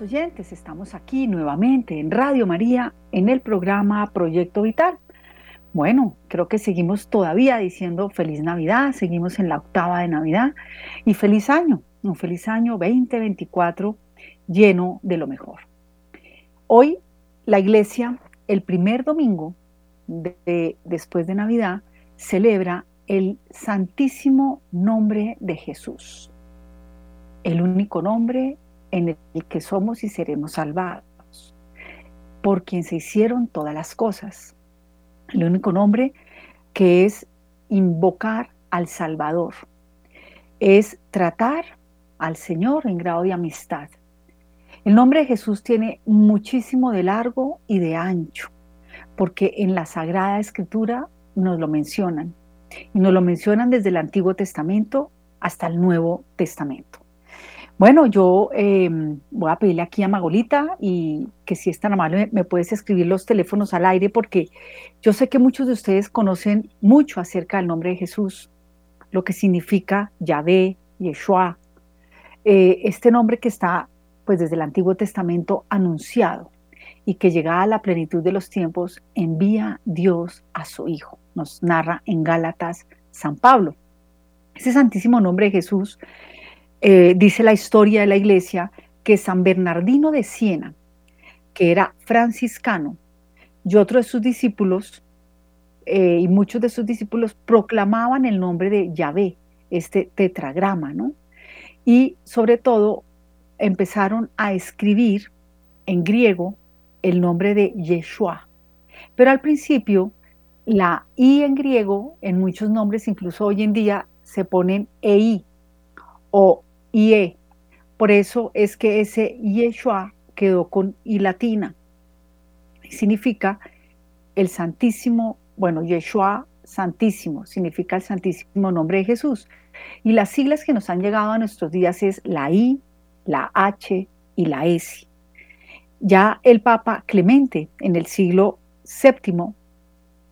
oyentes, estamos aquí nuevamente en Radio María en el programa Proyecto Vital. Bueno, creo que seguimos todavía diciendo feliz Navidad, seguimos en la octava de Navidad y feliz año, un feliz año 2024 lleno de lo mejor. Hoy la iglesia, el primer domingo de, después de Navidad, celebra el santísimo nombre de Jesús, el único nombre en el que somos y seremos salvados, por quien se hicieron todas las cosas. El único nombre que es invocar al Salvador, es tratar al Señor en grado de amistad. El nombre de Jesús tiene muchísimo de largo y de ancho, porque en la Sagrada Escritura nos lo mencionan, y nos lo mencionan desde el Antiguo Testamento hasta el Nuevo Testamento. Bueno, yo em, voy a pedirle aquí a Magolita y que si es tan amable me, puedes escribir los teléfonos al aire porque yo sé que muchos de ustedes conocen mucho acerca del nombre de Jesús, lo que significa Yahvé, Yeshua, eh, este nombre que está pues desde el Antiguo Testamento anunciado y que llegada a la plenitud de los tiempos envía Dios a su Hijo, nos narra en Gálatas San Pablo. Ese santísimo nombre de Jesús eh, dice la historia de la iglesia que San Bernardino de Siena, que era franciscano, y otros de sus discípulos, eh, y muchos de sus discípulos proclamaban el nombre de Yahvé, este tetragrama, ¿no? Y sobre todo empezaron a escribir en griego el nombre de Yeshua. Pero al principio, la I en griego, en muchos nombres, incluso hoy en día, se ponen EI o IE. Por eso es que ese Yeshua quedó con I latina. Significa el Santísimo, bueno, Yeshua Santísimo, significa el Santísimo Nombre de Jesús. Y las siglas que nos han llegado a nuestros días es la I, la H y la S. Ya el Papa Clemente en el siglo VII,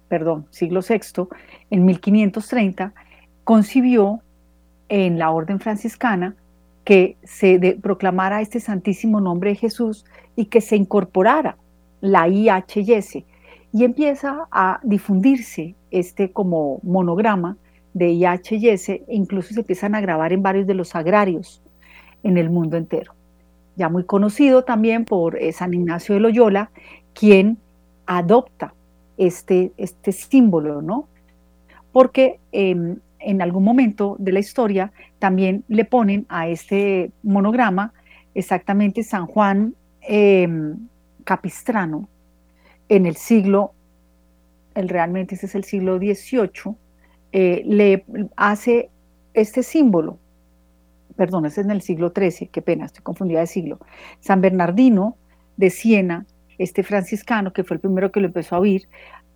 perdón, siglo VI, en 1530, concibió en la orden franciscana que se proclamara este santísimo nombre de Jesús y que se incorporara la IHS y empieza a difundirse este como monograma de IHS e incluso se empiezan a grabar en varios de los agrarios en el mundo entero. Ya muy conocido también por eh, San Ignacio de Loyola, quien adopta este, este símbolo, ¿no? Porque em, en algún momento de la historia también le ponen a este monograma exactamente San Juan em, Capistrano en el siglo, el, realmente ese es el siglo XVIII, eh, le hace este símbolo, perdón, ese es en el siglo XIII, qué pena, estoy confundida de siglo, San Bernardino de Siena, este franciscano que fue el primero que lo empezó a oír,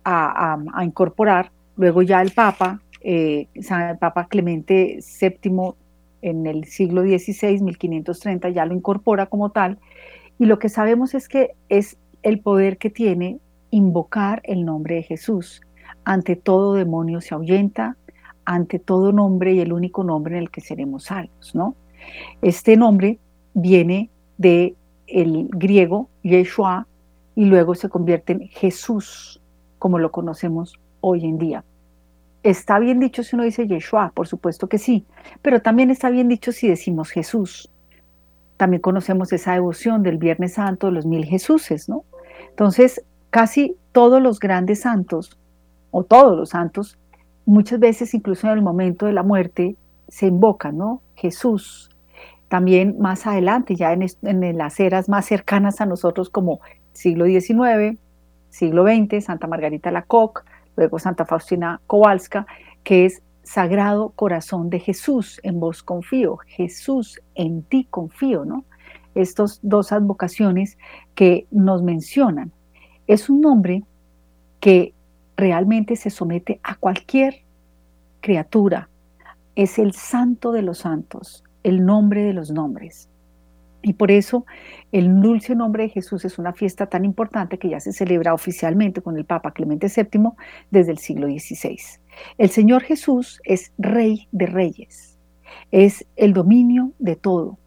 a incorporar, luego ya el Papa eh, San Papa Clemente VII en el siglo XVI, 1530, ya lo incorpora como tal, y lo que sabemos es que es el poder que tiene invocar el nombre de Jesús. Ante todo demonio se ahuyenta, ante todo nombre y el único nombre en el que seremos salvos, ¿no? Este nombre viene de el griego Yeshua y luego se convierte en Jesús, como lo conocemos hoy en día. Está bien dicho si uno dice Yeshua, por supuesto que sí, pero también está bien dicho si decimos Jesús. También conocemos esa devoción del Viernes Santo de los mil Jesuses, ¿no? Entonces, casi todos los grandes santos, o todos los santos, muchas veces, incluso en el momento de la muerte, se invocan, ¿no? Jesús. También más adelante, ya en, las eras más cercanas a nosotros, como siglo XIX, siglo XX, Santa Margarita Lacoque, luego Santa Faustina Kowalska, que es Sagrado Corazón de Jesús, en vos confío, Jesús, en ti confío, ¿no? Estas dos advocaciones que nos mencionan. Es un nombre que realmente se somete a cualquier criatura. Es el santo de los santos, el nombre de los nombres. Y por eso el dulce nombre de Jesús es una fiesta tan importante que ya se celebra oficialmente con el Papa Clemente VII desde el siglo XVI. El Señor Jesús es Rey de Reyes, es el dominio de todo,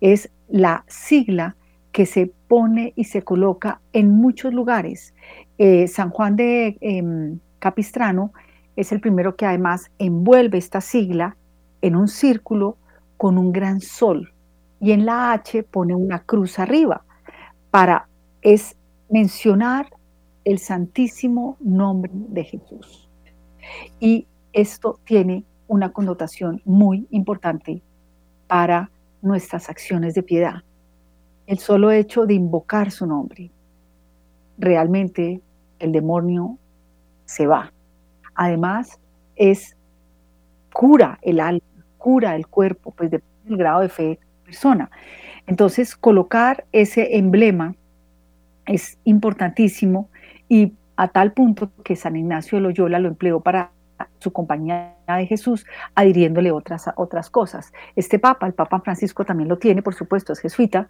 es la sigla que se pone y se coloca en muchos lugares. Eh, San Juan de em, Capistrano es el primero que además envuelve esta sigla en un círculo con un gran sol y en la H pone una cruz arriba para es mencionar el santísimo nombre de Jesús. Y esto tiene una connotación muy importante para nuestras acciones de piedad. El solo hecho de invocar su nombre, realmente el demonio se va. Además, es cura el alma, cura el cuerpo, pues depende del grado de fe persona. Entonces, colocar ese emblema es importantísimo y a tal punto que San Ignacio de Loyola lo empleó para su compañía de Jesús, adhiriéndole otras, otras cosas. Este Papa, el Papa Francisco también lo tiene, por supuesto, es jesuita,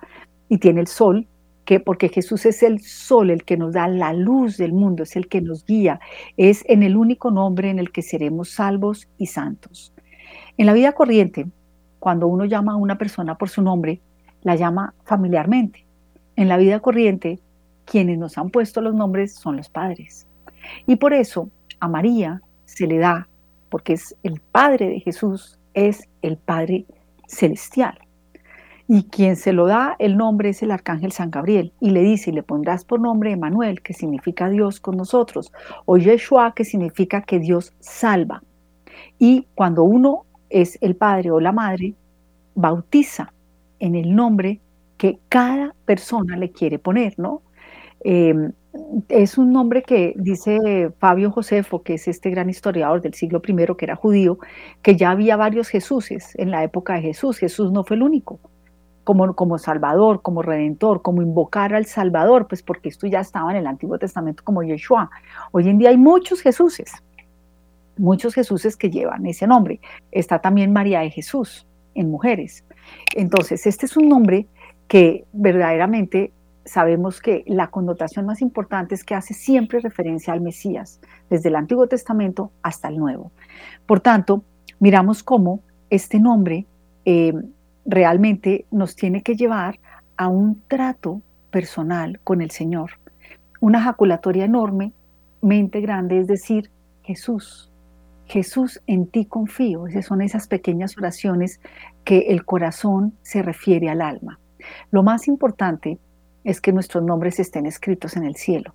y tiene el sol, que porque Jesús es el sol, el que nos da la luz del mundo, es el que nos guía, es en el único nombre en el que seremos salvos y santos. En la vida corriente, cuando uno llama a una persona por su nombre, la llama familiarmente. En la vida corriente, quienes nos han puesto los nombres son los padres. Y por eso a María se le da, porque es el Padre de Jesús, es el Padre celestial. Y quien se lo da el nombre es el arcángel San Gabriel y le dice, y le pondrás por nombre Emanuel, que significa Dios con nosotros, o Yeshua, que significa que Dios salva. Y cuando uno es el padre o la madre, bautiza en el nombre que cada persona le quiere poner, ¿no? Em, es un nombre que dice Fabio Josefo, que es este gran historiador del siglo I, que era judío, que ya había varios Jesuses en la época de Jesús. Jesús no fue el único. Como, como Salvador, como Redentor, como invocar al Salvador, pues porque esto ya estaba en el Antiguo Testamento como Yeshua. Hoy en día hay muchos Jesuses, muchos Jesuses que llevan ese nombre. Está también María de Jesús en mujeres. Entonces, este es un nombre que verdaderamente sabemos que la connotación más importante es que hace siempre referencia al Mesías, desde el Antiguo Testamento hasta el Nuevo. Por tanto, miramos cómo este nombre eh, realmente nos tiene que llevar a un trato personal con el Señor, una jaculatoria enormemente grande, es decir, Jesús. Jesús, en ti confío. Esas son esas pequeñas oraciones que el corazón se refiere al alma. Lo más importante es que nuestros nombres estén escritos en el cielo.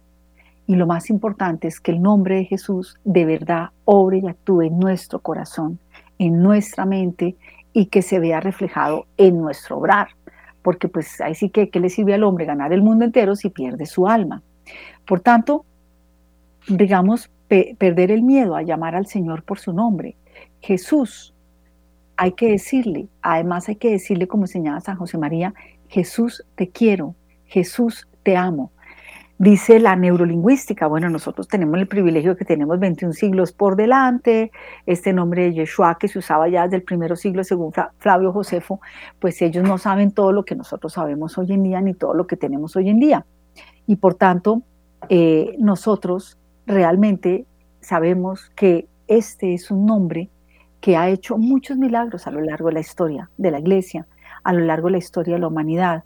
Y lo más importante es que el nombre de Jesús de verdad obre y actúe en nuestro corazón, en nuestra mente y que se vea reflejado en nuestro obrar. Porque pues ahí sí que ¿qué le sirve al hombre ganar el mundo entero si pierde su alma? Por tanto, digamos, perder el miedo a llamar al Señor por su nombre. Jesús, hay que decirle, además hay que decirle como señala San José María, Jesús te quiero, Jesús, te amo. Dice la neurolingüística, bueno, nosotros tenemos el privilegio que tenemos 21 siglos por delante, este nombre de Yeshua que se usaba ya desde el primero siglo según Flavio Josefo, pues ellos no saben todo lo que nosotros sabemos hoy en día ni todo lo que tenemos hoy en día. Y por tanto, eh, nosotros realmente sabemos que este es un nombre que ha hecho muchos milagros a lo largo de la historia de la iglesia, a lo largo de la historia de la humanidad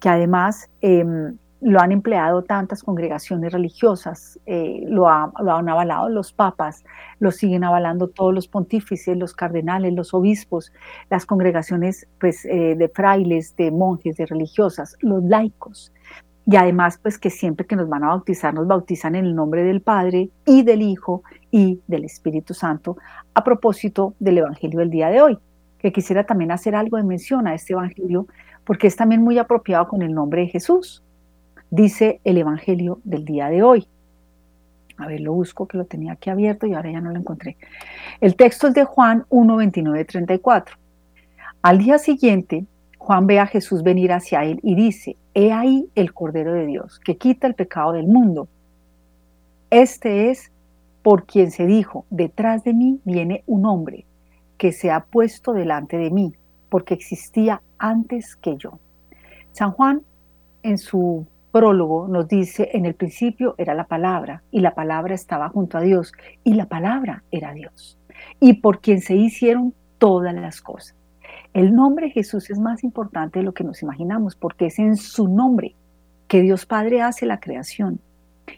que además em, lo han empleado tantas congregaciones religiosas, eh, lo, han avalado los papas, lo siguen avalando todos los pontífices, los cardenales, los obispos, las congregaciones pues, eh, de frailes, de monjes, de religiosas, los laicos. Y además, pues que siempre que nos van a bautizar, nos bautizan en el nombre del Padre y del Hijo y del Espíritu Santo, a propósito del Evangelio del día de hoy, que quisiera también hacer algo de mención a este Evangelio porque es también muy apropiado con el nombre de Jesús, dice el Evangelio del día de hoy. A ver, lo busco que lo tenía aquí abierto y ahora ya no lo encontré. El texto es de Juan 1, 29, 34. Al día siguiente, Juan ve a Jesús venir hacia él y dice, he ahí el Cordero de Dios, que quita el pecado del mundo. Este es por quien se dijo, detrás de mí viene un hombre que se ha puesto delante de mí, porque existía antes que yo. San Juan en su prólogo nos dice, en el principio era la palabra y la palabra estaba junto a Dios y la palabra era Dios y por quien se hicieron todas las cosas. El nombre Jesús es más importante de lo que nos imaginamos porque es en su nombre que Dios Padre hace la creación.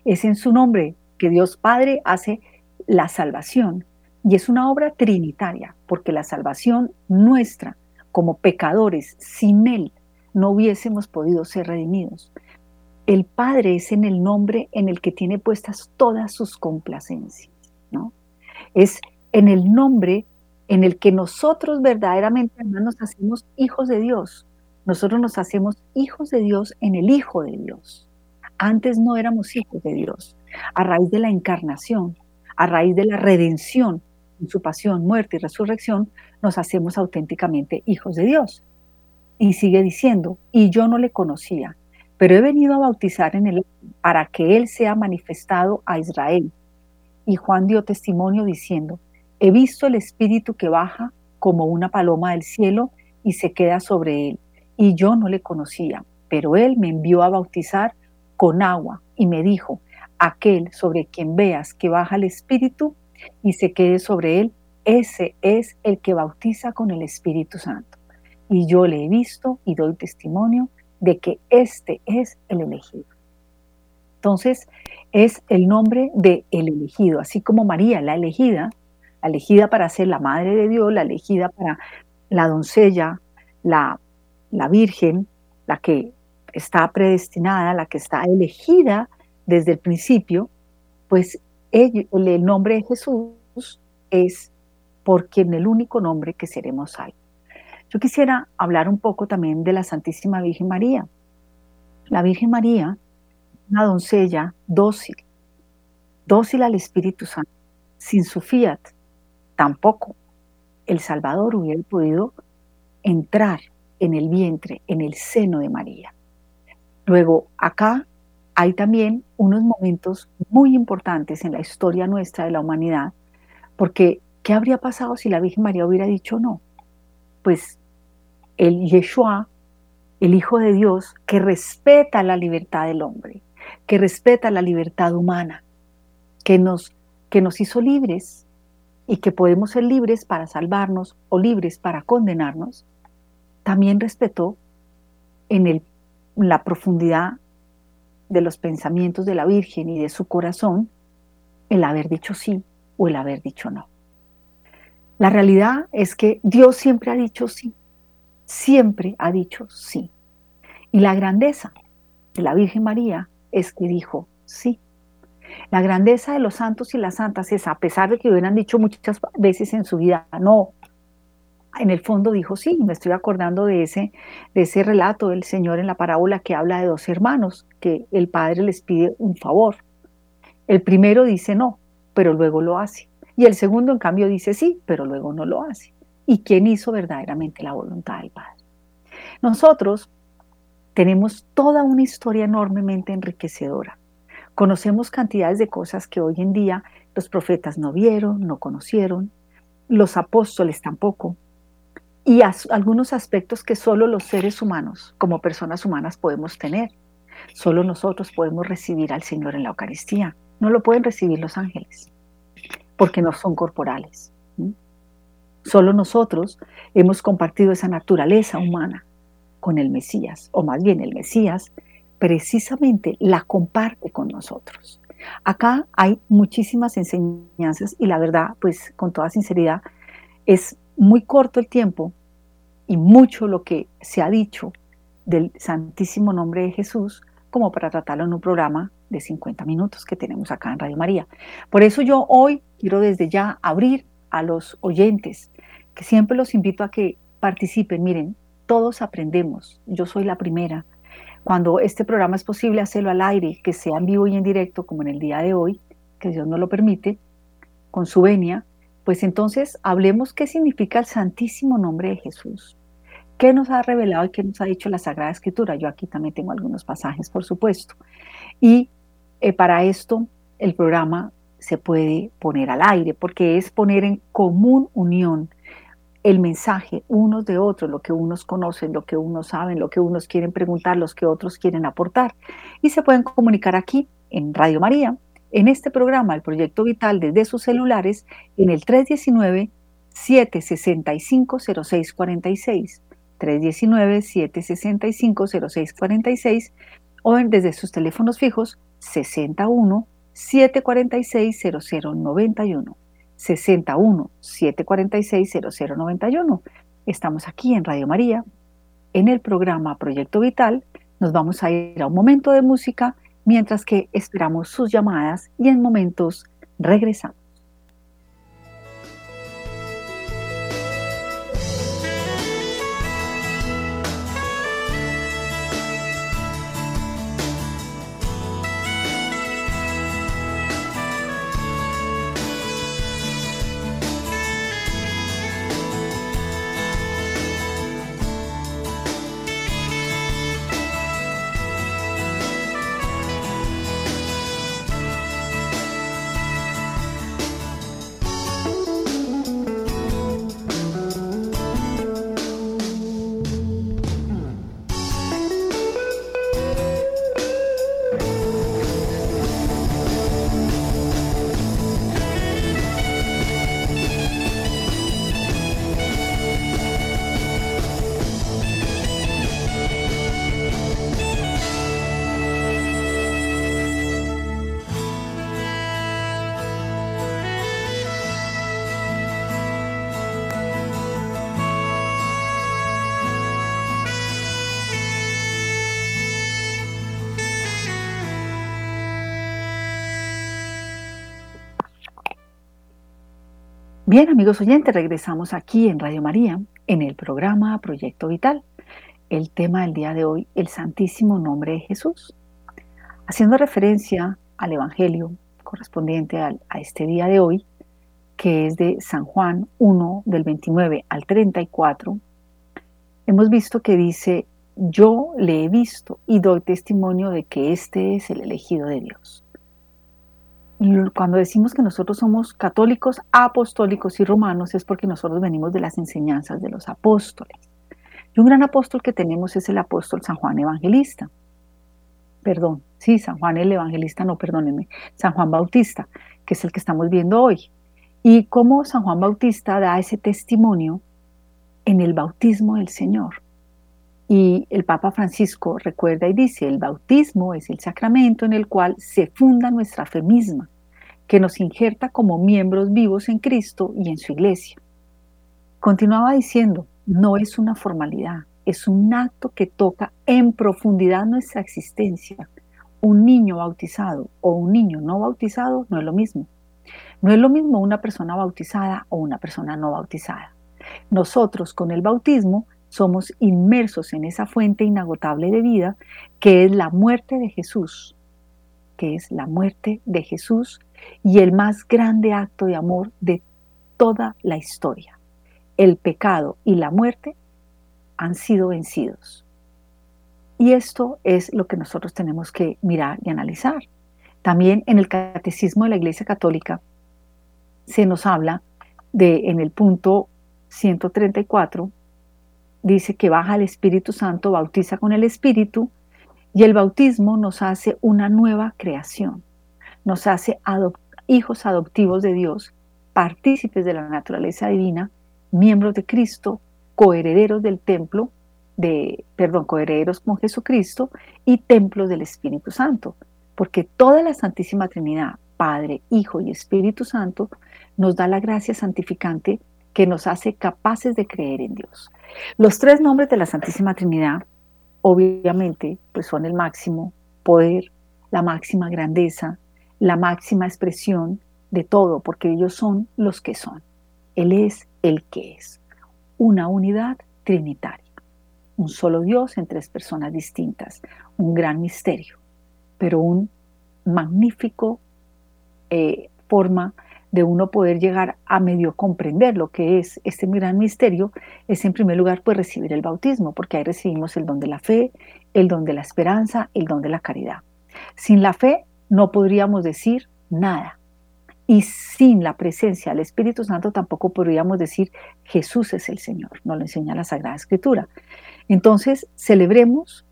Es en su nombre que Dios Padre hace la salvación. Y es una obra trinitaria porque la salvación nuestra como pecadores sin Él no hubiésemos podido ser redimidos. El Padre es en el nombre en el que tiene puestas todas sus complacencias, ¿no? Es en el nombre en el que nosotros verdaderamente nos hacemos hijos de Dios. Nosotros nos hacemos hijos de Dios en el Hijo de Dios. Antes no éramos hijos de Dios. A raíz de la encarnación, a raíz de la redención, en su pasión, muerte y resurrección, nos hacemos auténticamente hijos de Dios. Y sigue diciendo, y yo no le conocía, pero he venido a bautizar en él para que él sea manifestado a Israel. Y Juan dio testimonio diciendo, he visto el Espíritu que baja como una paloma del cielo y se queda sobre él. Y yo no le conocía, pero él me envió a bautizar con agua y me dijo, aquel sobre quien veas que baja el Espíritu y se quede sobre él, ese es el que bautiza con el Espíritu Santo. Y yo le he visto y doy testimonio de que este es el elegido. Entonces, es el nombre de el elegido, así como María, la elegida, la elegida para ser la madre de Dios, la elegida para la doncella, la, la virgen, la que está predestinada, la que está elegida desde el principio, pues el, nombre de Jesús es porque en el único nombre que seremos salvos. Yo quisiera hablar un poco también de la Santísima Virgen María. La Virgen María, una doncella dócil, dócil al Espíritu Santo, sin su fiat, tampoco el Salvador hubiera podido entrar en el vientre, en el seno de María. Luego, acá hay también unos momentos muy importantes en la historia nuestra de la humanidad, porque ¿qué habría pasado si la Virgen María hubiera dicho no? Pues el Yeshua, el Hijo de Dios, que respeta la libertad del hombre, que respeta la libertad humana, que nos, que nos hizo libres y que podemos ser libres para salvarnos o libres para condenarnos, también respetó en el la profundidad de los pensamientos de la Virgen y de su corazón el haber dicho sí o el haber dicho no. La realidad es que Dios siempre ha dicho sí, siempre ha dicho sí. Y la grandeza de la Virgen María es que dijo sí. La grandeza de los santos y las santas es, a pesar de que hubieran dicho muchas veces en su vida no, en el fondo dijo, sí, me estoy acordando de ese, de ese relato del Señor en la parábola que habla de dos hermanos, que el Padre les pide un favor. El primero dice no, pero luego lo hace. Y el segundo, en cambio, dice sí, pero luego no lo hace. ¿Y quién hizo verdaderamente la voluntad del Padre? Nosotros tenemos toda una historia enormemente enriquecedora. Conocemos cantidades de cosas que hoy en día los profetas no vieron, no conocieron, los apóstoles tampoco, y algunos aspectos que solo los seres humanos, como personas humanas, podemos tener. Solo nosotros podemos recibir al Señor en la Eucaristía. No lo pueden recibir los ángeles, porque no son corporales. Solo nosotros hemos compartido esa naturaleza humana con el Mesías, o más bien el Mesías precisamente la comparte con nosotros. Acá hay muchísimas enseñanzas y la verdad, pues con toda sinceridad, es muy corto el tiempo y mucho lo que se ha dicho del santísimo nombre de Jesús como para tratarlo en un programa de 50 minutos que tenemos acá en Radio María. Por eso yo hoy quiero desde ya abrir a los oyentes, que siempre los invito a que participen. Miren, todos aprendemos, yo soy la primera. Cuando este programa es posible hacerlo al aire, que sea en vivo y en directo, como en el día de hoy, que Dios nos lo permite, con su venia, pues entonces hablemos qué significa el santísimo nombre de Jesús. ¿Qué nos ha revelado y qué nos ha dicho la Sagrada Escritura? Yo aquí también tengo algunos pasajes, por supuesto. Y eh, para esto el programa se puede poner al aire, porque es poner en común unión el mensaje unos de otros, lo que unos conocen, lo que unos saben, lo que unos quieren preguntar, los que otros quieren aportar. Y se pueden comunicar aquí en Radio María, en este programa, el Proyecto Vital, desde sus celulares, en el 319 319-765-0646. 319-765-0646 o desde sus teléfonos fijos 61 746 0091. 61 746 0091. Estamos aquí en Radio María, en el programa Proyecto Vital. Nos vamos a ir a un momento de música mientras que esperamos sus llamadas y en momentos regresamos. Bien, amigos oyentes, regresamos aquí en Radio María, en el programa Proyecto Vital. El tema del día de hoy, el Santísimo Nombre de Jesús. Haciendo referencia al Evangelio correspondiente a este día de hoy, que es de San Juan 1, del 29 al 34, hemos visto que dice, yo le he visto y doy testimonio de que este es el elegido de Dios cuando decimos que nosotros somos católicos, apostólicos y romanos es porque nosotros venimos de las enseñanzas de los apóstoles. Y un gran apóstol que tenemos es el apóstol San Juan Evangelista. Perdón, sí, San Juan el Evangelista, no, perdónenme, San Juan Bautista, que es el que estamos viendo hoy. Y cómo San Juan Bautista da ese testimonio en el bautismo del Señor. Y el Papa Francisco recuerda y dice, el bautismo es el sacramento en el cual se funda nuestra fe misma, que nos injerta como miembros vivos en Cristo y en su iglesia. Continuaba diciendo, no es una formalidad, es un acto que toca en profundidad nuestra existencia. Un niño bautizado o un niño no bautizado no es lo mismo. No es lo mismo una persona bautizada o una persona no bautizada. Nosotros con el bautismo somos inmersos en esa fuente inagotable de vida que es la muerte de Jesús, que es la muerte de Jesús y el más grande acto de amor de toda la historia. El pecado y la muerte han sido vencidos. Y esto es lo que nosotros tenemos que mirar y analizar. También en el Catecismo de la Iglesia Católica se nos habla de, en el punto 134, dice que baja el Espíritu Santo, bautiza con el Espíritu, y el bautismo nos hace una nueva creación, nos hace hijos adoptivos de Dios, partícipes de la naturaleza divina, miembros de Cristo, coherederos del templo, de, perdón, coherederos con Jesucristo y templos del Espíritu Santo, porque toda la Santísima Trinidad, Padre, Hijo y Espíritu Santo, nos da la gracia santificante que nos hace capaces de creer en Dios. Los tres nombres de la Santísima Trinidad, obviamente, pues son el máximo poder, la máxima grandeza, la máxima expresión de todo, porque ellos son los que son. Él es el que es. Una unidad trinitaria. Un solo Dios en tres personas distintas. Un gran misterio, pero un magnífico eh, forma de uno poder llegar a medio comprender lo que es este gran misterio, es en primer lugar pues recibir el bautismo, porque ahí recibimos el don de la fe, el don de la esperanza, el don de la caridad. Sin la fe no podríamos decir nada. Y sin la presencia del Espíritu Santo tampoco podríamos decir Jesús es el Señor, nos lo enseña la Sagrada Escritura. Entonces, celebremos,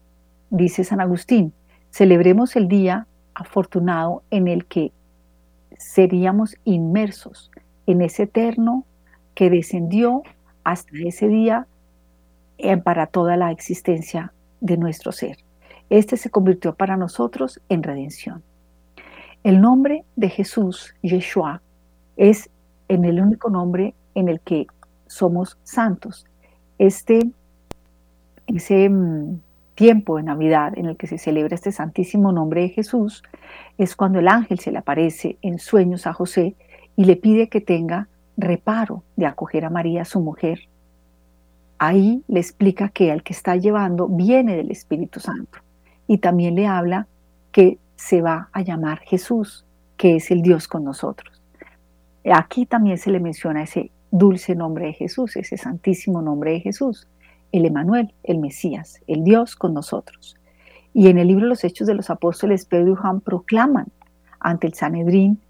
dice San Agustín, celebremos el día afortunado en el que seríamos inmersos en ese eterno que descendió hasta ese día eh, para toda la existencia de nuestro ser. Este se convirtió para nosotros en redención. El nombre de Jesús, Yeshua, es en el único nombre en el que somos santos. Este, ese mm, tiempo de Navidad en el que se celebra este santísimo nombre de Jesús es cuando el ángel se le aparece en sueños a José y le pide que tenga reparo de acoger a María, su mujer. Ahí le explica que el que está llevando viene del Espíritu Santo y también le habla que se va a llamar Jesús, que es el Dios con nosotros. Aquí también se le menciona ese dulce nombre de Jesús, ese santísimo nombre de Jesús el Emanuel, el Mesías, el Dios con nosotros. Y en el libro Los Hechos de los Apóstoles, Pedro y Juan proclaman ante el Sanedrín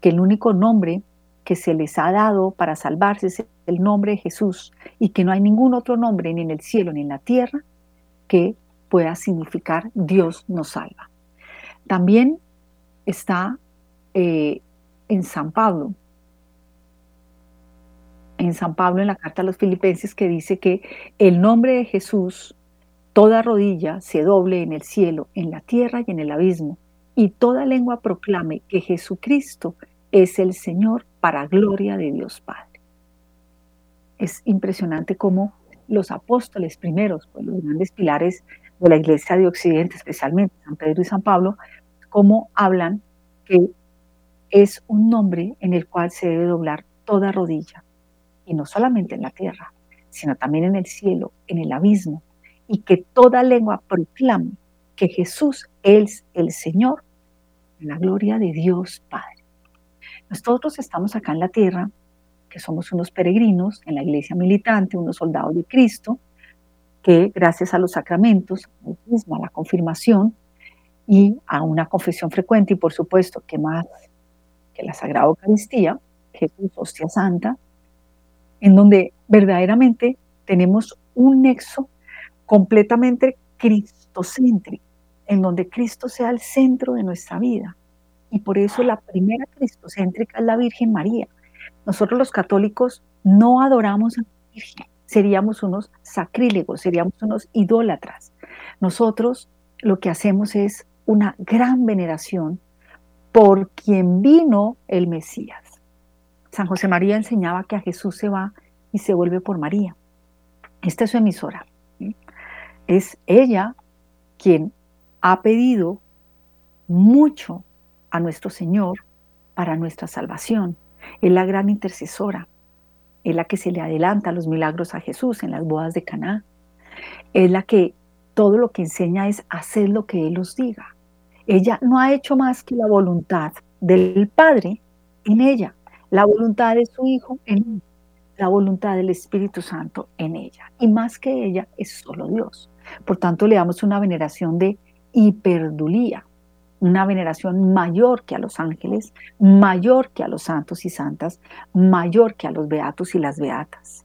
que el único nombre que se les ha dado para salvarse es el nombre de Jesús y que no hay ningún otro nombre ni en el cielo ni en la tierra que pueda significar Dios nos salva. También está eh, en San Pablo, en San Pablo en la carta a los filipenses que dice que el nombre de Jesús, toda rodilla se doble en el cielo, en la tierra y en el abismo, y toda lengua proclame que Jesucristo es el Señor para gloria de Dios Padre. Es impresionante cómo los apóstoles primeros, pues los grandes pilares de la iglesia de Occidente, especialmente San Pedro y San Pablo, cómo hablan que es un nombre en el cual se debe doblar toda rodilla, no solamente en la tierra, sino también en el cielo, en el abismo, y que toda lengua proclame que Jesús es el Señor, la gloria de Dios Padre. Nosotros estamos acá en la tierra, que somos unos peregrinos en la iglesia militante, unos soldados de Cristo, que gracias a los sacramentos, a la confirmación y a una confesión frecuente, y por supuesto que más que la Sagrada Eucaristía, Jesús, hostia santa, en donde verdaderamente tenemos un nexo completamente cristocéntrico, en donde Cristo sea el centro de nuestra vida. Y por eso la primera cristocéntrica es la Virgen María. Nosotros los católicos no adoramos a la Virgen, seríamos unos sacrílegos, seríamos unos idólatras. Nosotros lo que hacemos es una gran veneración por quien vino el Mesías. San José María enseñaba que a Jesús se va y se vuelve por María. Esta es su emisora. Es ella quien ha pedido mucho a nuestro Señor para nuestra salvación. Es la gran intercesora. Es la que se le adelanta los milagros a Jesús en las bodas de Caná. Es la que todo lo que enseña es hacer lo que Él os diga. Ella no ha hecho más que la voluntad del Padre en ella la voluntad de su Hijo en la voluntad del Espíritu Santo en ella. Y más que ella es solo Dios. Por tanto, le damos una veneración de hiperdulía, una veneración mayor que a los ángeles, mayor que a los santos y santas, mayor que a los beatos y las beatas.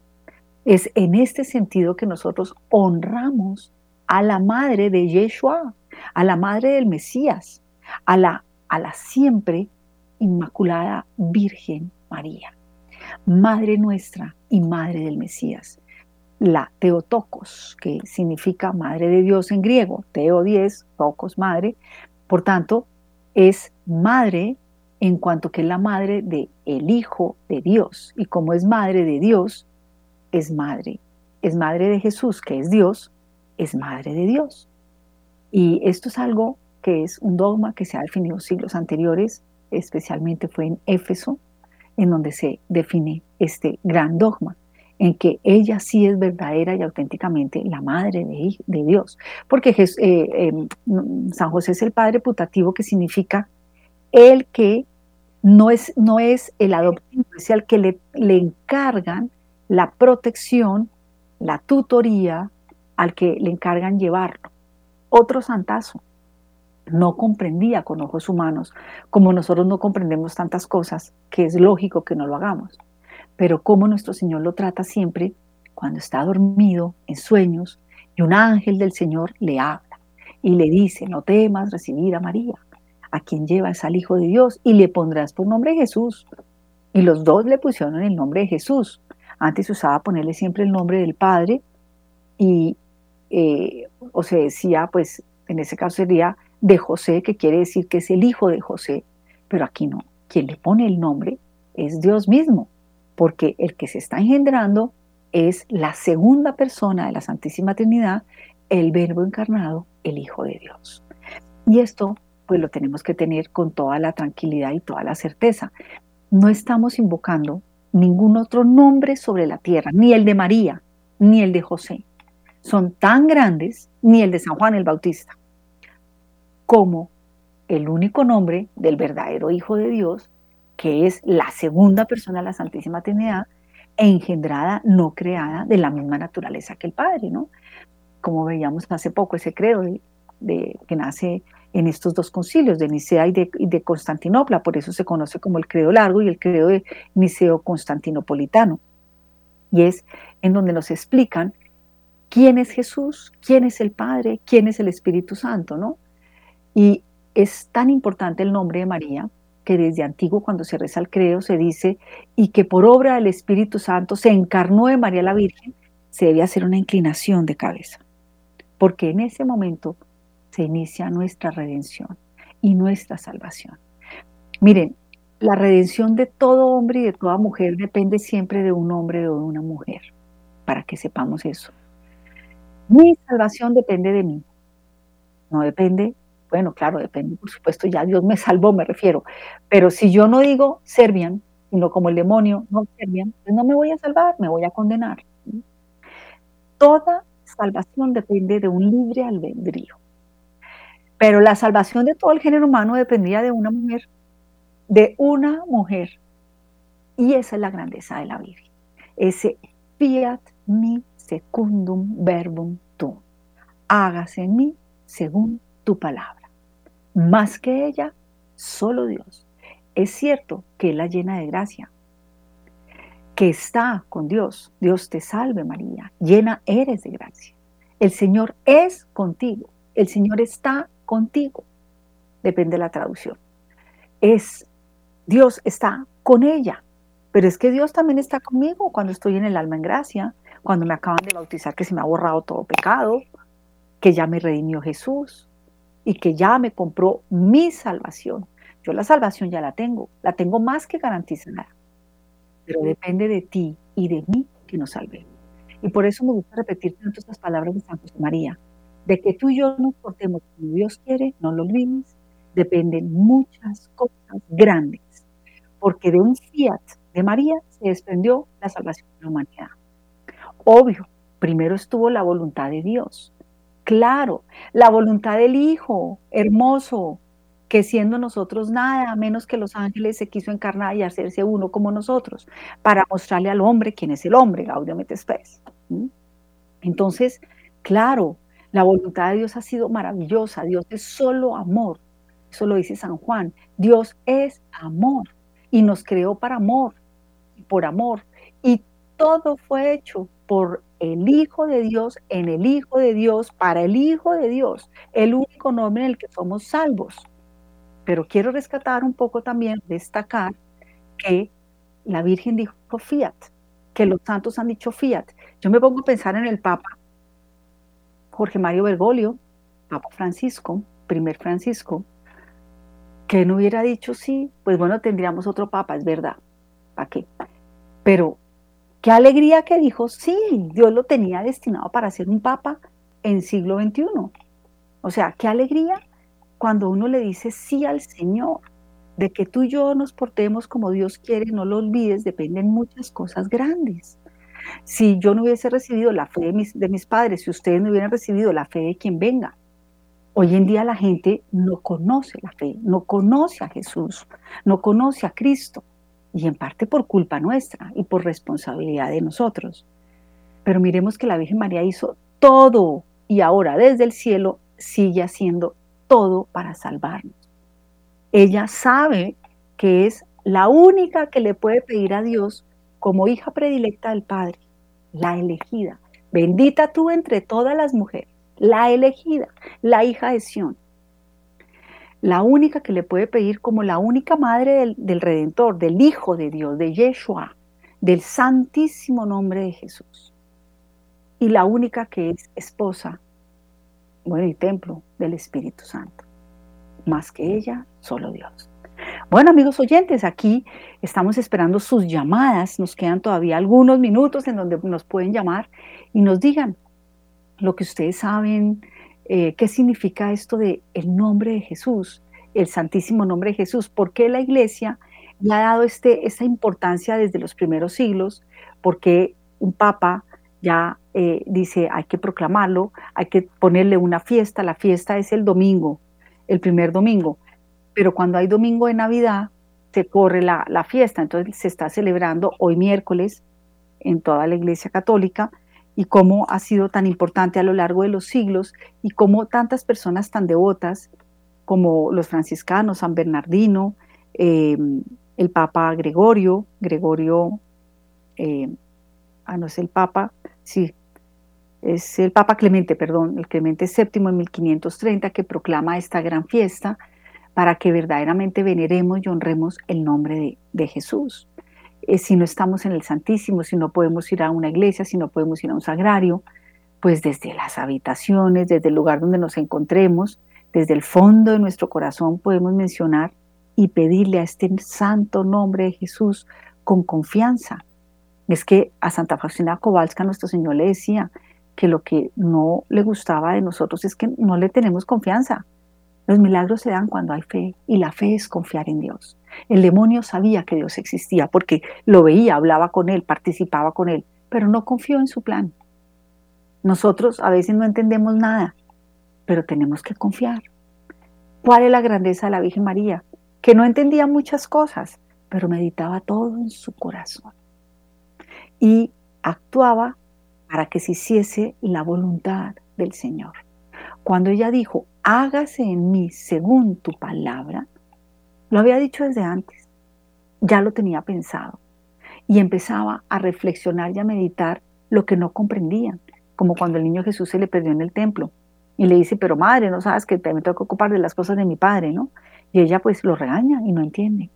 Es en este sentido que nosotros honramos a la madre de Yeshua, a la madre del Mesías, a la, a la siempre Inmaculada Virgen María, Madre nuestra y Madre del Mesías. La Teotocos, que significa Madre de Dios en griego, Teo 10, Tocos, Madre, por tanto, es Madre en cuanto que es la Madre de el Hijo de Dios. Y como es Madre de Dios, es Madre. Es Madre de Jesús, que es Dios, es Madre de Dios. Y esto es algo que es un dogma que se ha definido siglos anteriores, especialmente fue en Éfeso, en donde se define este gran dogma, en que ella sí es verdadera y auténticamente la madre de, Dios. Porque eh, em, San José es el padre putativo que significa el que no es, no es el adoptivo, es el que le, le encargan la protección, la tutoría, al que le encargan llevarlo. Otro santazo, no comprendía con ojos humanos, como nosotros no comprendemos tantas cosas, que es lógico que no lo hagamos. Pero como nuestro Señor lo trata siempre cuando está dormido, en sueños, y un ángel del Señor le habla y le dice, no temas recibir a María, a quien llevas al Hijo de Dios, y le pondrás por nombre Jesús. Y los dos le pusieron el nombre de Jesús. Antes usaba ponerle siempre el nombre del padre y, eh, o se decía, pues en ese caso sería de José, que quiere decir que es el hijo de José, pero aquí no. Quien le pone el nombre es Dios mismo, porque el que se está engendrando es la segunda persona de la Santísima Trinidad, el Verbo encarnado, el Hijo de Dios. Y esto pues lo tenemos que tener con toda la tranquilidad y toda la certeza. No estamos invocando ningún otro nombre sobre la tierra, ni el de María, ni el de José. Son tan grandes, ni el de San Juan el Bautista, como el único nombre del verdadero Hijo de Dios, que es la segunda persona de la Santísima Trinidad, engendrada, no creada, de la misma naturaleza que el Padre, ¿no? Como veíamos hace poco ese credo de, que nace en estos dos concilios, de Nicea y de, Constantinopla, por eso se conoce como el credo largo y el credo de Niceo Constantinopolitano. Y es en donde nos explican quién es Jesús, quién es el Padre, quién es el Espíritu Santo, ¿no? Y es tan importante el nombre de María que desde antiguo cuando se reza el credo se dice y que por obra del Espíritu Santo se encarnó de María la Virgen, se debe hacer una inclinación de cabeza, porque en ese momento se inicia nuestra redención y nuestra salvación. Miren, la redención de todo hombre y de toda mujer depende siempre de un hombre o de una mujer, para que sepamos eso. Mi salvación depende de mí, no depende bueno, claro, depende, por supuesto, ya Dios me salvó, me refiero. Pero si yo no digo servian, sino como el demonio, no servian, pues no me voy a salvar, me voy a condenar. Toda salvación depende de un libre albedrío. Pero la salvación de todo el género humano dependía de una mujer, de una mujer. Y esa es la grandeza de la Virgen. Ese fiat mi secundum verbum tu. Hágase en mí según tu palabra más que ella, solo Dios. Es cierto que Él la llena de gracia, que está con Dios. Dios te salve María, llena eres de gracia. El Señor es contigo, el Señor está contigo. Depende de la traducción. Es Dios está con ella, pero es que Dios también está conmigo cuando estoy en el alma en gracia, cuando me acaban de bautizar que se me ha borrado todo pecado, que ya me redimió Jesús, y que ya me compró mi salvación. Yo la salvación ya la tengo, la tengo más que garantizada, pero depende de ti y de mí que nos salvemos. Y por eso me gusta repetir tanto estas palabras de San José María, de que tú y yo nos portemos como Dios quiere, no lo olvides, dependen muchas cosas grandes, porque de un fiat de María se desprendió la salvación de la humanidad. Obvio, primero estuvo la voluntad de Dios, Claro, la voluntad del Hijo, hermoso, que siendo nosotros nada menos que los ángeles se quiso encarnar y hacerse uno como nosotros, para mostrarle al hombre quién es el hombre, Gaudium et Spes. Entonces, claro, la voluntad de Dios ha sido maravillosa, Dios es solo amor, eso lo dice San Juan, Dios es amor y nos creó para amor, por amor, y todo fue hecho por el Hijo de Dios, en el Hijo de Dios, para el Hijo de Dios, el único nombre en el que somos salvos. Pero quiero rescatar un poco también, destacar que la Virgen dijo fiat, que los santos han dicho fiat. Yo me pongo a pensar en el Papa Jorge Mario Bergoglio, Papa Francisco, primer Francisco, que no hubiera dicho sí, pues bueno, tendríamos otro Papa, es verdad. ¿Para qué? Pero Qué alegría que dijo, sí, Dios lo tenía destinado para ser un papa en siglo XXI. O sea, qué alegría cuando uno le dice sí al Señor, de que tú y yo nos portemos como Dios quiere, no lo olvides, dependen muchas cosas grandes. Si yo no hubiese recibido la fe de mis, de mis padres, si ustedes no hubieran recibido la fe de quien venga, Hoy en día la gente no conoce la fe, no conoce a Jesús, no conoce a Cristo y en parte por culpa nuestra y por responsabilidad de nosotros. Pero miremos que la Virgen María hizo todo y ahora desde el cielo sigue haciendo todo para salvarnos. Ella sabe que es la única que le puede pedir a Dios como hija predilecta del Padre, la elegida. Bendita tú entre todas las mujeres, la elegida, la hija de Sión la única que le puede pedir como la única madre del, Redentor, del Hijo de Dios, de Yeshua. del santísimo nombre de Jesús. Y la única que es esposa, bueno, y templo del Espíritu Santo. Más que ella, solo Dios. Bueno, amigos oyentes, aquí estamos esperando sus llamadas. Nos quedan todavía algunos minutos en donde nos pueden llamar y nos digan lo que ustedes saben, eh, qué significa esto de el nombre de Jesús, el santísimo nombre de Jesús, por qué la iglesia le ha dado este, esta importancia desde los primeros siglos, porque un papa ya eh, dice hay que proclamarlo, hay que ponerle una fiesta, la fiesta es el domingo, el primer domingo, pero cuando hay domingo de Navidad se corre la, la fiesta, entonces se está celebrando hoy miércoles en toda la iglesia católica y cómo ha sido tan importante a lo largo de los siglos y cómo tantas personas tan devotas como los franciscanos, San Bernardino, em, el Papa Gregorio, Gregorio, eh, ah, no es el Papa, sí, es el Papa Clemente, perdón, el Clemente VII en 1530 que proclama esta gran fiesta para que verdaderamente veneremos y honremos el nombre de, Jesús. Eh, si no estamos en el Santísimo, si no podemos ir a una iglesia, si no podemos ir a un sagrario, pues desde las habitaciones, desde el lugar donde nos encontremos, desde el fondo de nuestro corazón podemos mencionar y pedirle a este santo nombre de Jesús con confianza. Es que a Santa Faustina Kowalska nuestro Señor le decía que lo que no le gustaba de nosotros es que no le tenemos confianza. Los milagros se dan cuando hay fe y la fe es confiar en Dios. El demonio sabía que Dios existía porque lo veía, hablaba con él, participaba con él, pero no confió en su plan. Nosotros a veces no entendemos nada, pero tenemos que confiar. ¿Cuál es la grandeza de la Virgen María? Que no entendía muchas cosas, pero meditaba todo en su corazón. Y actuaba para que se hiciese la voluntad del Señor. Cuando ella dijo, hágase en mí según tu palabra, lo había dicho desde antes, ya lo tenía pensado y empezaba a reflexionar y a meditar lo que no comprendían, como cuando el niño Jesús se le perdió en el templo y le dice, pero madre, no sabes que me tengo que ocupar de las cosas de mi padre, ¿no? Y ella pues lo regaña y no entiende.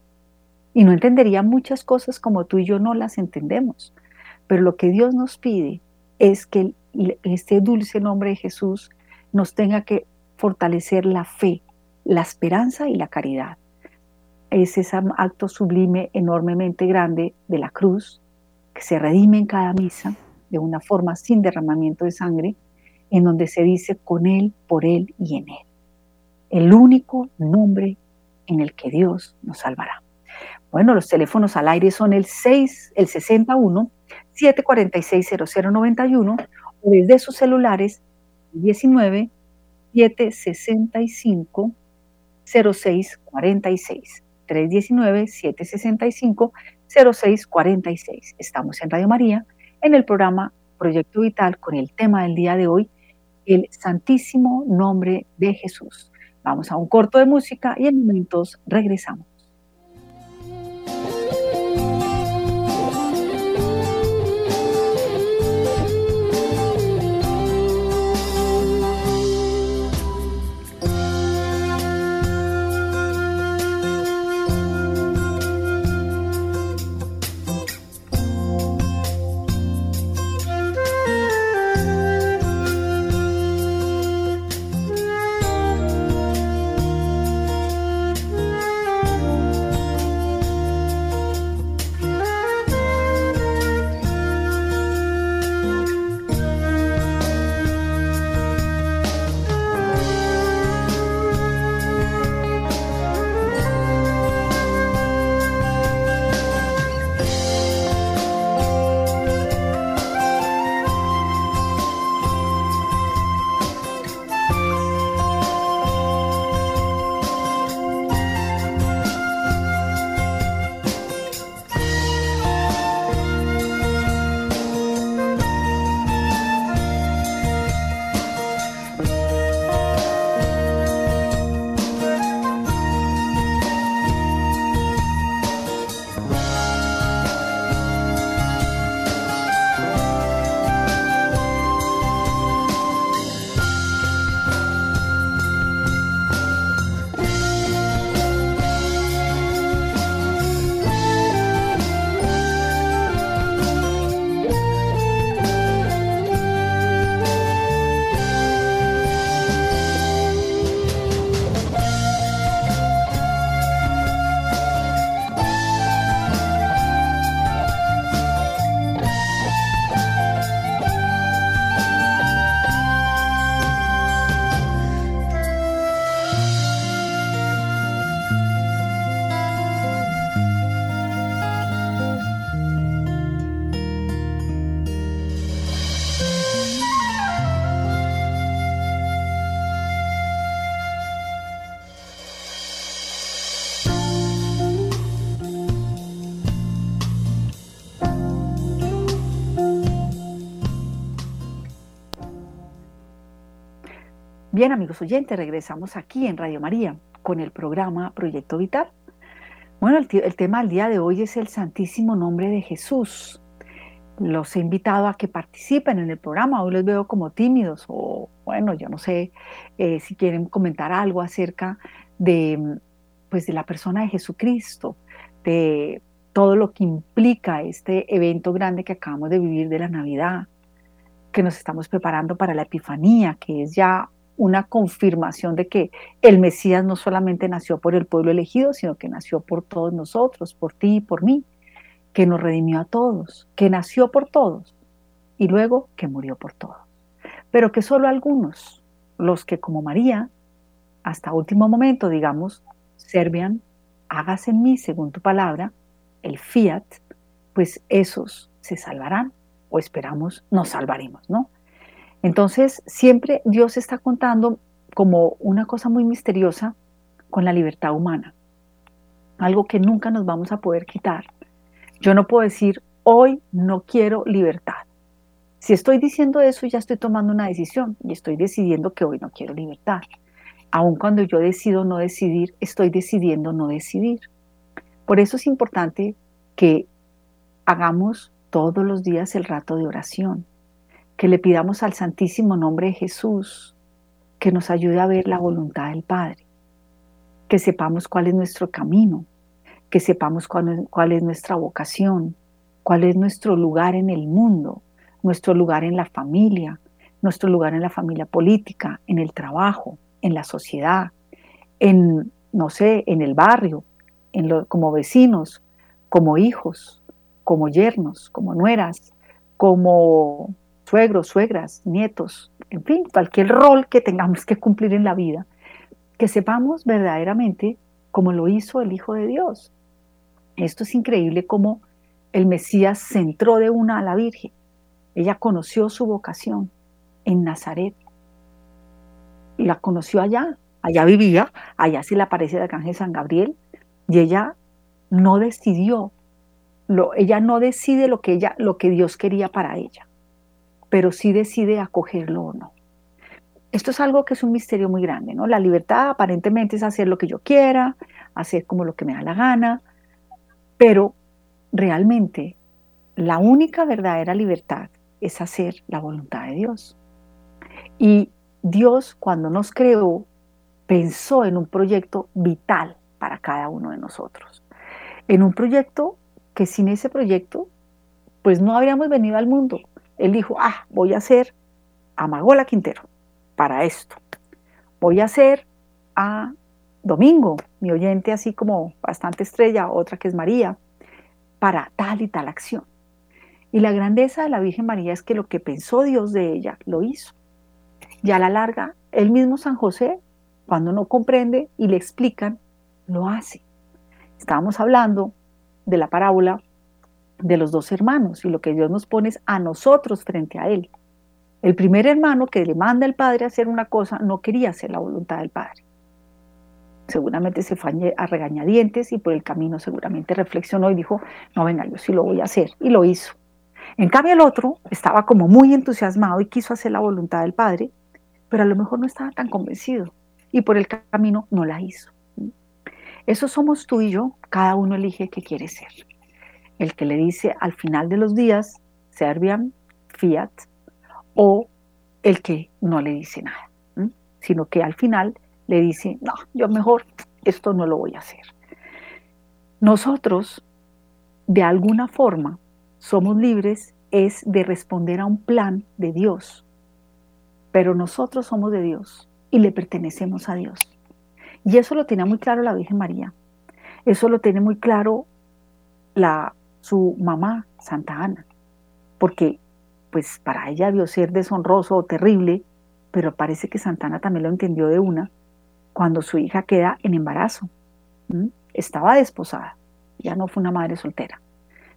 Y no entendería muchas cosas como tú y yo no las entendemos. Pero lo que Dios nos pide es que este dulce nombre de Jesús nos tenga que fortalecer la fe, la esperanza y la caridad. Es ese acto sublime enormemente grande de la cruz que se redime en cada misa de una forma sin derramamiento de sangre, en donde se dice con Él, por Él y en Él. El único nombre en el que Dios nos salvará. Bueno, los teléfonos al aire son el 6, el 61 746 0091 o desde sus celulares 19 765 0646. 319-765 0646. Estamos en Radio María en el programa Proyecto Vital con el tema del día de hoy, el Santísimo Nombre de Jesús. Vamos a un corto de música y en momentos regresamos. Bien, amigos oyentes, regresamos aquí en Radio María con el programa Proyecto Vital. Bueno, el, tema del día de hoy es el Santísimo Nombre de Jesús. Los he invitado a que participen en el programa. Hoy los veo como tímidos o, bueno, yo no sé eh, si quieren comentar algo acerca de, pues, de la persona de Jesucristo, de todo lo que implica este evento grande que acabamos de vivir de la Navidad, que nos estamos preparando para la Epifanía, que es ya una confirmación de que el Mesías no solamente nació por el pueblo elegido, sino que nació por todos nosotros, por ti y por mí, que nos redimió a todos, que nació por todos y luego que murió por todos. Pero que solo algunos, los que como María, hasta último momento, digamos, servían, hágase en mí según tu palabra, el fiat, pues esos se salvarán o esperamos nos salvaremos, ¿no? Entonces, siempre Dios está contando como una cosa muy misteriosa con la libertad humana, algo que nunca nos vamos a poder quitar. Yo no puedo decir, hoy no quiero libertad. Si estoy diciendo eso, ya estoy tomando una decisión y estoy decidiendo que hoy no quiero libertad. Aun cuando yo decido no decidir, estoy decidiendo no decidir. Por eso es importante que hagamos todos los días el rato de oración, que le pidamos al Santísimo Nombre de Jesús que nos ayude a ver la voluntad del Padre, que sepamos cuál es nuestro camino, que sepamos cuál es, nuestra vocación, cuál es nuestro lugar en el mundo, nuestro lugar en la familia, nuestro lugar en la familia política, en el trabajo, en la sociedad, en, no sé, en el barrio, en lo, como vecinos, como hijos, como yernos, como nueras, como suegros, suegras, nietos, en fin, cualquier rol que tengamos que cumplir en la vida, que sepamos verdaderamente como lo hizo el Hijo de Dios. Esto es increíble como el Mesías centró de una a la Virgen. Ella conoció su vocación en Nazaret. Y la conoció allá, allá vivía, allá sí le aparece el arcángel San Gabriel, y ella no decidió, lo, ella no decide lo que, ella, lo que Dios quería para ella pero sí decide acogerlo o no. Esto es algo que es un misterio muy grande, ¿no? La libertad aparentemente es hacer lo que yo quiera, hacer como lo que me da la gana, pero realmente la única verdadera libertad es hacer la voluntad de Dios. Y Dios cuando nos creó pensó en un proyecto vital para cada uno de nosotros. En un proyecto que sin ese proyecto, pues no habríamos venido al mundo él dijo, ah, voy a hacer a Magola Quintero para esto. Voy a hacer a Domingo, mi oyente así como bastante estrella, otra que es María, para tal y tal acción. Y la grandeza de la Virgen María es que lo que pensó Dios de ella, lo hizo. Y a la larga, el mismo San José, cuando no comprende y le explican, lo hace. Estábamos hablando de la parábola de los dos hermanos y lo que Dios nos pone es a nosotros frente a Él. El primer hermano que le manda al Padre hacer una cosa no quería hacer la voluntad del Padre. Seguramente se fue a regañadientes y por el camino seguramente reflexionó y dijo, no, venga, yo sí lo voy a hacer. Y lo hizo. En cambio el otro estaba como muy entusiasmado y quiso hacer la voluntad del Padre, pero a lo mejor no estaba tan convencido y por el camino no la hizo. Eso somos tú y yo, cada uno elige qué quiere ser el que le dice al final de los días, Serbian, Fiat, o el que no le dice nada, sino que al final le dice, no, yo mejor esto no lo voy a hacer. Nosotros, de alguna forma, somos libres es de responder a un plan de Dios, pero nosotros somos de Dios y le pertenecemos a Dios. Y eso lo tiene muy claro la Virgen María. Eso lo tiene muy claro la su mamá, Santa Ana, porque pues para ella debió ser deshonroso o terrible, pero parece que Santa Ana también lo entendió de una cuando su hija queda en embarazo. Estaba desposada, ya no fue una madre soltera,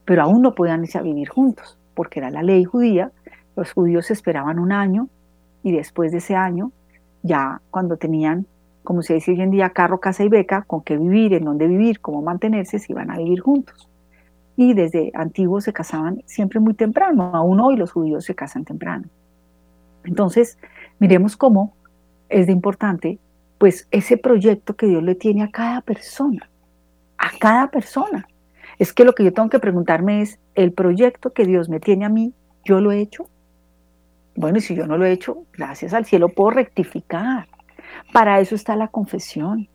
pero aún no podían irse a vivir juntos, porque era la ley judía, los judíos esperaban un año y después de ese año, ya cuando tenían, como se dice hoy en día, carro, casa y beca, con qué vivir, en dónde vivir, cómo mantenerse, se iban a vivir juntos y desde antiguos se casaban siempre muy temprano, aún hoy los judíos se casan temprano. Entonces, miremos cómo es de importante, pues ese proyecto que Dios le tiene a cada persona, a cada persona. Es que lo que yo tengo que preguntarme es, ¿el proyecto que Dios me tiene a mí, yo lo he hecho? Bueno, y si yo no lo he hecho, gracias al cielo puedo rectificar. Para eso está la confesión.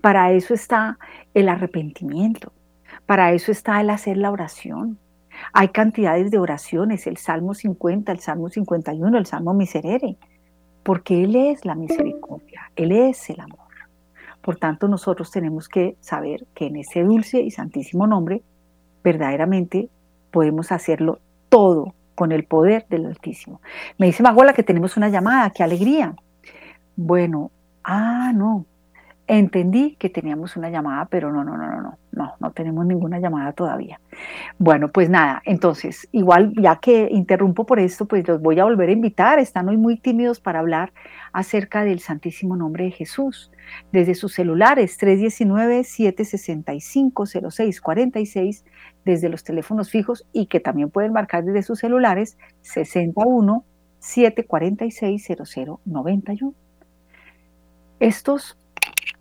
Para eso está el arrepentimiento. Para eso está el hacer la oración. Hay cantidades de oraciones, el Salmo 50, el Salmo 51, el Salmo Miserere, porque Él es la misericordia, Él es el amor. Por tanto, nosotros tenemos que saber que en ese dulce y santísimo nombre, verdaderamente podemos hacerlo todo con el poder del Altísimo. Me dice Magola que tenemos una llamada, qué alegría. Bueno, ah, no, entendí que teníamos una llamada, pero no, no, no, no, no, no, no tenemos ninguna llamada todavía. Bueno, pues nada, entonces, igual ya que interrumpo por esto, pues los voy a volver a invitar, están hoy muy tímidos para hablar acerca del Santísimo Nombre de Jesús. Desde sus celulares 319-765-0646, desde los teléfonos fijos y que también pueden marcar desde sus celulares 61 746 0091. Estos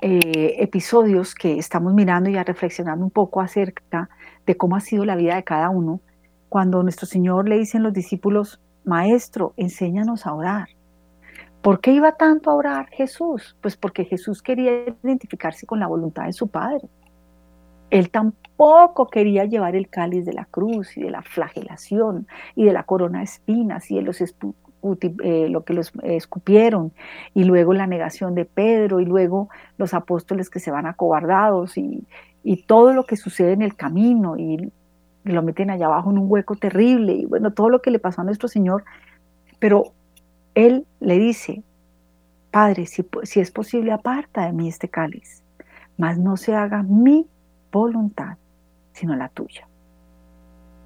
eh, episodios que estamos mirando y reflexionando un poco acerca de cómo ha sido la vida de cada uno, cuando nuestro Señor le dicen los discípulos, Maestro, enséñanos a orar. ¿Por qué iba tanto a orar Jesús? Pues porque Jesús quería identificarse con la voluntad de su Padre. Él tampoco quería llevar el cáliz de la cruz y de la flagelación y de la corona de espinas y de los eh, lo que los escupieron, y luego la negación de Pedro, y luego los apóstoles que se van acobardados, y, todo lo que sucede en el camino, y lo meten allá abajo en un hueco terrible, y bueno, todo lo que le pasó a nuestro Señor, pero Él le dice, Padre, si, si es posible, aparta de mí este cáliz, mas no se haga mi voluntad, sino la tuya.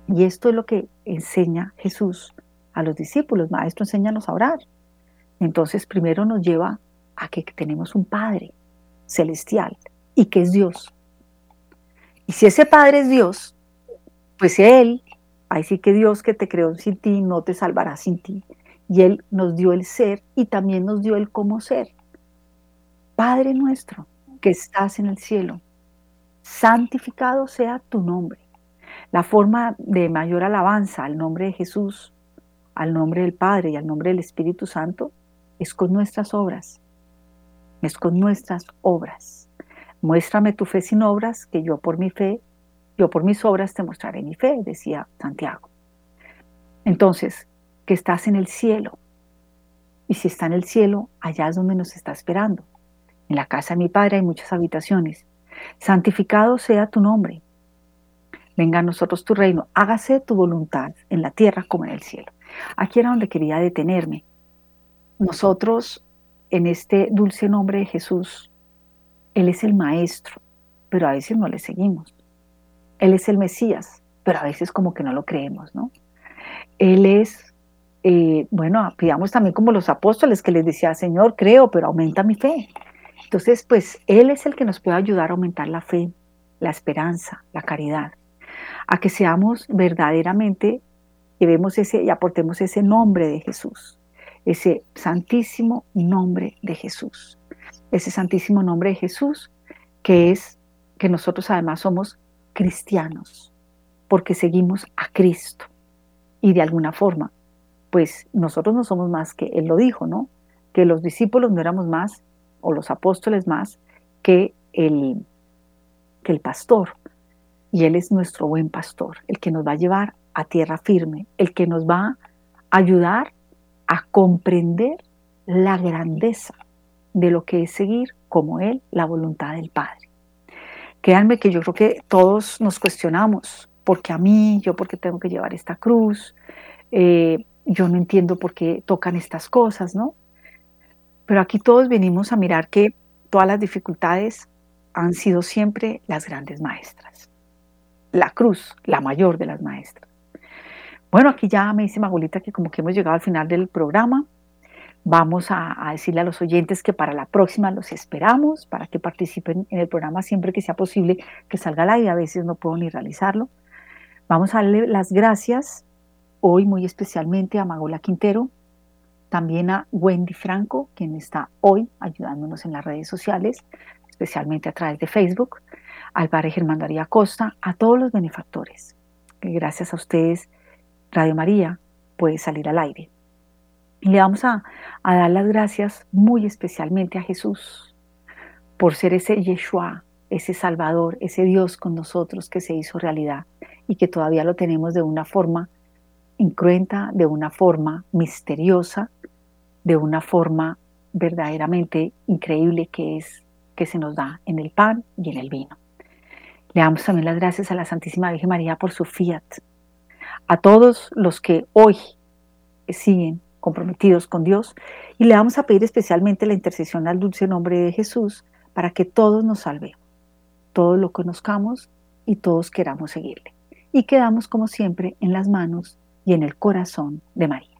Y esto es lo que enseña Jesús a los discípulos, maestro, enséñanos a orar. Entonces primero nos lleva a que tenemos un Padre celestial y que es Dios. Y si ese Padre es Dios, pues Él, ahí sí que Dios que te creó sin ti, no te salvará sin ti. Y Él nos dio el ser y también nos dio el cómo ser. Padre nuestro, que estás en el cielo, santificado sea tu nombre. La forma de mayor alabanza al nombre de Jesús al nombre del Padre y al nombre del Espíritu Santo es con nuestras obras. Es con nuestras obras. Muéstrame tu fe sin obras, que yo por mi fe, yo por mis obras te mostraré mi fe, decía Santiago. Entonces, que estás en el cielo. Y si está en el cielo, allá es donde nos está esperando. En la casa de mi Padre hay muchas habitaciones. Santificado sea tu nombre. Venga a nosotros tu reino. Hágase tu voluntad en la tierra como en el cielo. Aquí era donde quería detenerme. Nosotros, en este dulce nombre de Jesús, Él es el Maestro, pero a veces no le seguimos. Él es el Mesías, pero a veces como que no lo creemos, ¿no? Él es, eh, bueno, pidamos también como los apóstoles que les decía, Señor, creo, pero aumenta mi fe. Entonces, pues Él es el que nos puede ayudar a aumentar la fe, la esperanza, la caridad, a que seamos verdaderamente llevemos ese y aportemos ese nombre de Jesús, ese santísimo nombre de Jesús, ese santísimo nombre de Jesús que es que nosotros además somos cristianos, porque seguimos a Cristo. Y de alguna forma, pues nosotros no somos más que, Él lo dijo, ¿no? Que los discípulos no éramos más, o los apóstoles más, que el, que el pastor. Y Él es nuestro buen pastor, el que nos va a llevar a tierra firme, el que nos va a ayudar a comprender la grandeza de lo que es seguir como Él la voluntad del Padre. Créanme que yo creo que todos nos cuestionamos, porque a mí, yo porque tengo que llevar esta cruz, eh, yo no entiendo por qué tocan estas cosas, ¿no? Pero aquí todos venimos a mirar que todas las dificultades han sido siempre las grandes maestras. La cruz, la mayor de las maestras. Bueno, aquí ya me dice Magolita que como que hemos llegado al final del programa. Vamos a, decirle a los oyentes que para la próxima los esperamos, para que participen en el programa siempre que sea posible que salga al aire. A veces no puedo ni realizarlo. Vamos a darle las gracias hoy muy especialmente a Magola Quintero, también a Wendy Franco, quien está hoy ayudándonos en las redes sociales, especialmente a través de Facebook, al padre Germán Daría Costa, a todos los benefactores. Gracias a ustedes, Radio María puede salir al aire. Y le vamos a, a dar las gracias muy especialmente a Jesús por ser ese Yeshua, ese Salvador, ese Dios con nosotros que se hizo realidad y que todavía lo tenemos de una forma incruenta, de una forma misteriosa, de una forma verdaderamente increíble que es que se nos da en el pan y en el vino. Le damos también las gracias a la Santísima Virgen María por su fiat. A todos los que hoy siguen comprometidos con Dios y le vamos a pedir especialmente la intercesión al dulce nombre de Jesús para que todos nos salvemos, todos lo conozcamos y todos queramos seguirle. Y quedamos como siempre en las manos y en el corazón de María.